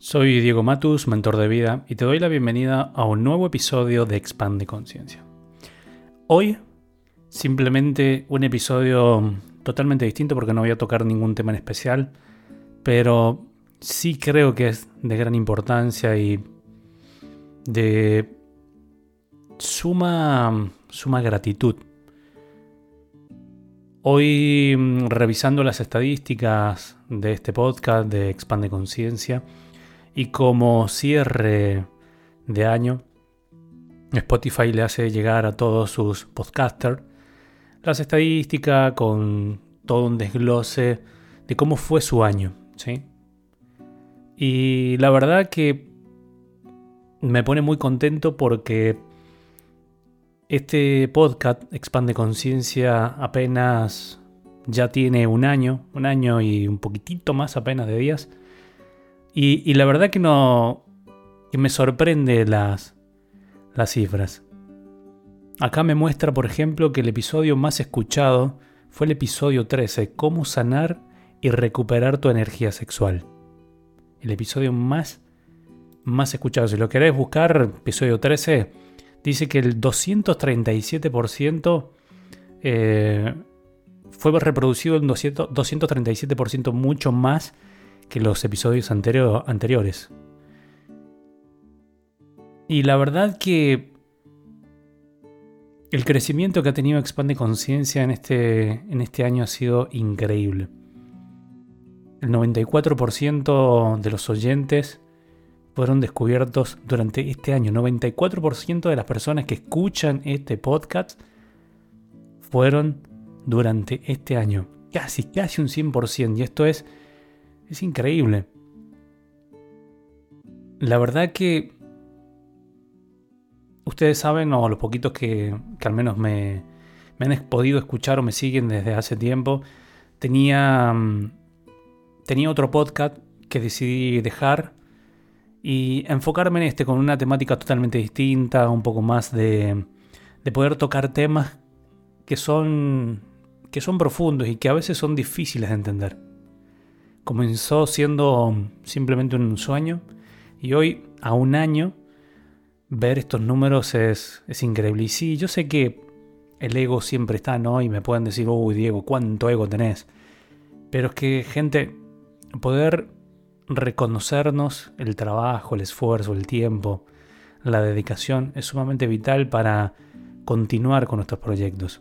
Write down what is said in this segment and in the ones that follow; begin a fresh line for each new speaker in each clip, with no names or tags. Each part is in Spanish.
Soy Diego Matus, mentor de vida, y te doy la bienvenida a un nuevo episodio de Expande Conciencia. Hoy, simplemente un episodio totalmente distinto porque no voy a tocar ningún tema en especial, pero sí creo que es de gran importancia y de suma, suma gratitud. Hoy, revisando las estadísticas de este podcast de Expande Conciencia, y como cierre de año, Spotify le hace llegar a todos sus podcasters las estadísticas con todo un desglose de cómo fue su año. ¿sí? Y la verdad que me pone muy contento porque este podcast Expande Conciencia apenas ya tiene un año, un año y un poquitito más apenas de días. Y, la verdad que no. me sorprende las, las cifras. Acá me muestra, por ejemplo, que el episodio más escuchado fue el episodio 13, Cómo sanar y recuperar tu energía sexual. El episodio más, más escuchado. Si lo querés buscar, episodio 13, dice que el 237% eh, fue reproducido en 237% mucho más que los episodios anteriores. Y la verdad que el crecimiento que ha tenido Expande Conciencia en este, en este año ha sido increíble. El 94% de los oyentes fueron descubiertos durante este año. 94% de las personas que escuchan este podcast fueron durante este año. Casi, casi un 100%. Y esto es es increíble. La verdad que ustedes saben, o los poquitos que, al menos me, han podido escuchar o me siguen desde hace tiempo, tenía, mm, tenía otro podcast que decidí dejar y enfocarme en este con una temática totalmente distinta, un poco más de, de poder tocar temas que son, que son profundos y que a veces son difíciles de entender. Comenzó siendo simplemente un sueño y hoy, a un año, ver estos números es, increíble. Y sí, yo sé que el ego siempre está, ¿no? Y me pueden decir, uy, Diego, ¿cuánto ego tenés? Pero es que, gente, poder reconocernos el trabajo, el esfuerzo, el tiempo, la dedicación es sumamente vital para continuar con nuestros proyectos.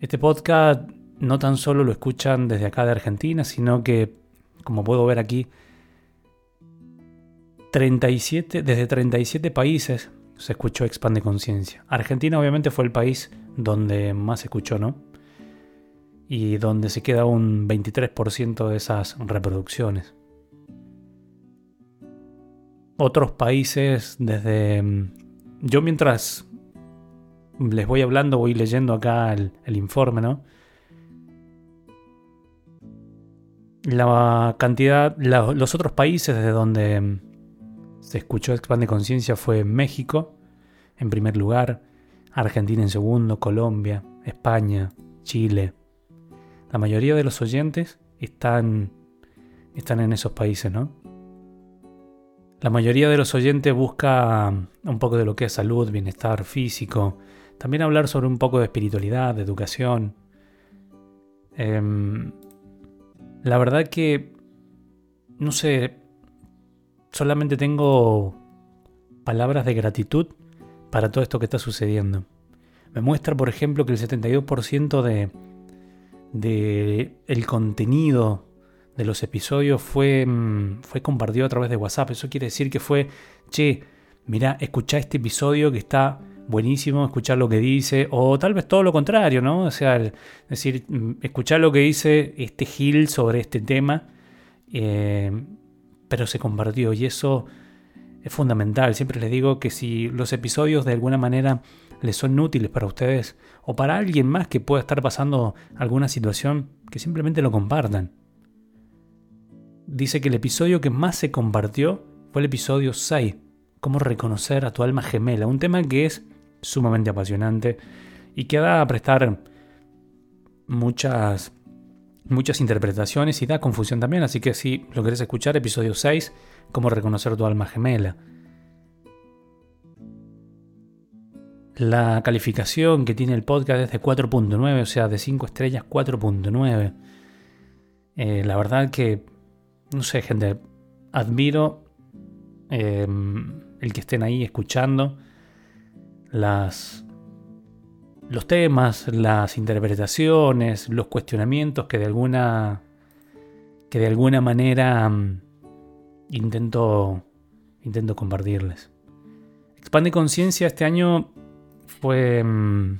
Este podcast no tan solo lo escuchan desde acá de Argentina, sino que, como puedo ver aquí, 37, desde 37 países se escuchó Expande Conciencia. Argentina obviamente fue el país donde más se escuchó, ¿no? Y donde se queda un 23% de esas reproducciones. Otros países desde... Yo mientras les voy hablando, voy leyendo acá el, el informe, ¿no? La cantidad, los otros países de donde mm, se escuchó Expande Conciencia fue México, en primer lugar, Argentina en segundo, Colombia, España, Chile. La mayoría de los oyentes están, están en esos países, ¿no? La mayoría de los oyentes busca mm, un poco de lo que es salud, bienestar físico, también hablar sobre un poco de espiritualidad, de educación. Em, la verdad que, no sé, solamente tengo palabras de gratitud para todo esto que está sucediendo. Me muestra, por ejemplo, que el 72% de, de el contenido de los episodios fue, mm, fue compartido a través de WhatsApp. Eso quiere decir que fue, che, mira, escucha este episodio que está buenísimo escuchar lo que dice, o tal vez todo lo contrario, ¿no? O sea, es decir, mm, escuchar lo que dice este Gil sobre este tema, eh, pero se compartió y eso es fundamental. Siempre les digo que si los episodios de alguna manera les son útiles para ustedes o para alguien más que pueda estar pasando alguna situación, que simplemente lo compartan. Dice que el episodio que más se compartió fue el episodio 6, cómo reconocer a tu alma gemela, un tema que es sumamente apasionante y que da a prestar muchas, muchas interpretaciones y da confusión también, así que si lo querés escuchar, episodio 6, cómo reconocer tu alma gemela. La calificación que tiene el podcast es de 4.9, o sea, de 5 estrellas 4.9. Eh, la verdad que, no sé, gente, admiro em, el que estén ahí escuchando las, los temas, las interpretaciones, los cuestionamientos que de alguna, que de alguna manera mm, intento, intento compartirles. Expande Conciencia este año fue, mm,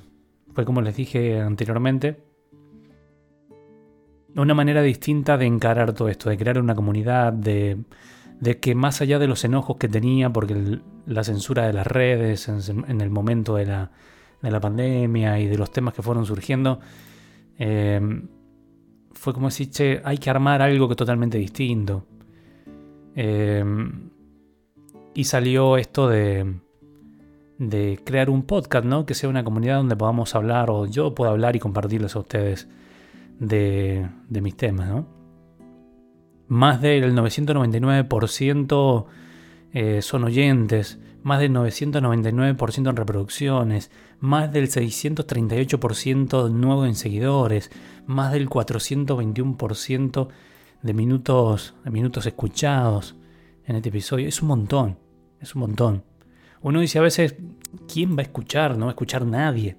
fue, como les dije anteriormente, una manera distinta de encarar todo esto, de crear una comunidad, de, que más allá de los enojos que tenía, porque la censura de las redes en, el momento de la, pandemia y de los temas que fueron surgiendo, em, fue como decir, che, hay que armar algo que totalmente distinto. Em, y salió esto de, de crear un podcast, ¿no? Que sea una comunidad donde podamos hablar o yo pueda hablar y compartirles a ustedes de, mis temas, ¿no? Más del 999% eh, son oyentes, más del 999% en reproducciones, más del 638% nuevo en seguidores, más del 421% de minutos, de minutos escuchados en este episodio. Es un montón, es un montón. Uno dice a veces, ¿quién va a escuchar? No va a escuchar nadie.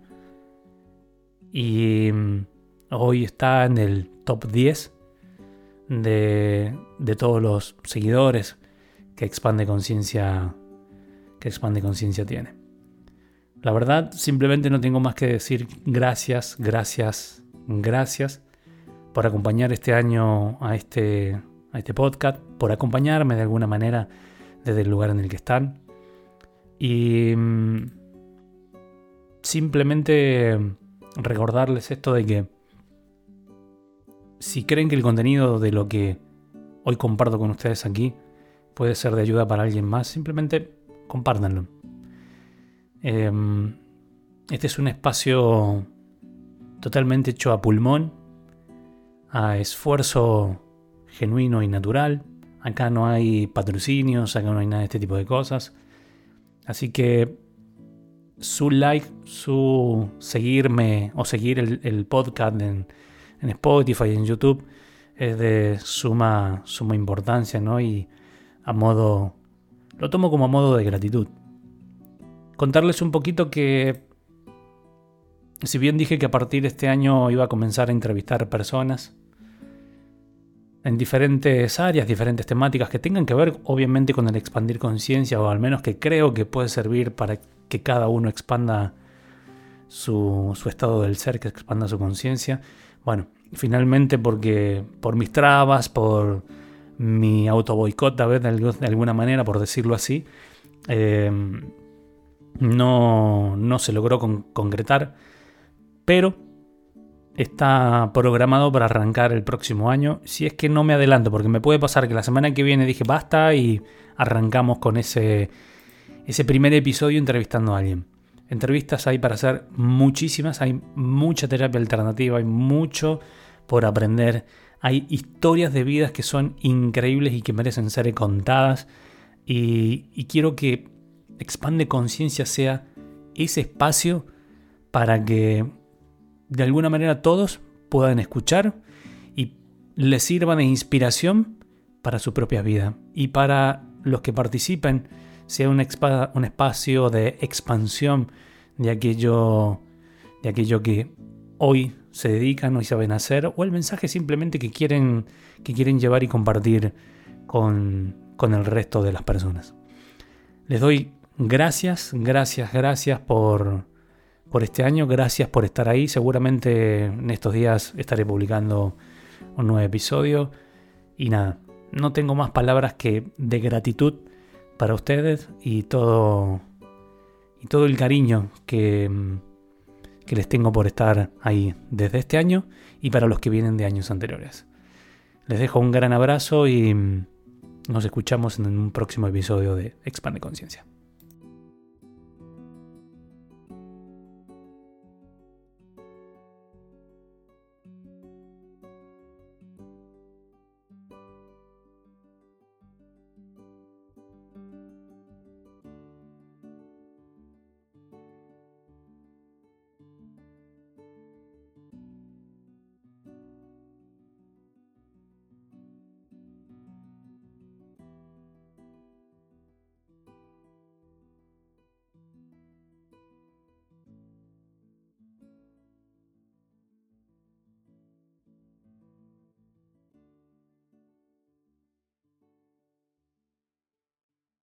Y mm, hoy está en el top 10 de, de todos los seguidores que Expande Conciencia que Expande Conciencia tiene. La verdad, simplemente no tengo más que decir gracias, gracias, gracias por acompañar este año a este, a este podcast, por acompañarme de alguna manera desde el lugar en el que están. Y mm, simplemente recordarles esto de que si creen que el contenido de lo que hoy comparto con ustedes aquí puede ser de ayuda para alguien más, simplemente compártanlo. Em, este es un espacio totalmente hecho a pulmón, a esfuerzo genuino y natural. Acá no hay patrocinios, acá no hay nada de este tipo de cosas. Así que su like, su seguirme o seguir el, podcast en, Spotify y en YouTube es de suma, suma importancia, ¿no? Y a modo. Lo tomo como a modo de gratitud. Contarles un poquito que. Si bien dije que a partir de este año iba a comenzar a entrevistar personas en diferentes áreas, diferentes temáticas que tengan que ver obviamente con el expandir conciencia o al menos que creo que puede servir para que cada uno expanda su, estado del ser, que expanda su conciencia. Bueno, finalmente porque por mis trabas, por mi auto boicot, vez de alguna manera, por decirlo así, em, no, no, se logró concretar, pero está programado para arrancar el próximo año. Si es que no me adelanto, porque me puede pasar que la semana que viene dije basta y arrancamos con ese, ese primer episodio entrevistando a alguien. Entrevistas hay para hacer muchísimas, hay mucha terapia alternativa, hay mucho por aprender, hay historias de vidas que son increíbles y que merecen ser contadas. Y, quiero que Expande Conciencia sea ese espacio para que de alguna manera todos puedan escuchar y les sirva de inspiración para su propia vida y para los que participen sea un, un espacio de expansión de aquello, de aquello que hoy se dedican, hoy saben hacer, o el mensaje simplemente que quieren, que quieren llevar y compartir con, con el resto de las personas. Les doy gracias, gracias, gracias por, por este año. Gracias por estar ahí. Seguramente en estos días estaré publicando un nuevo episodio. Y nada, no tengo más palabras que de gratitud para ustedes y todo, y todo el cariño que, que les tengo por estar ahí desde este año y para los que vienen de años anteriores. Les dejo un gran abrazo y nos escuchamos en un próximo episodio de Expande Conciencia.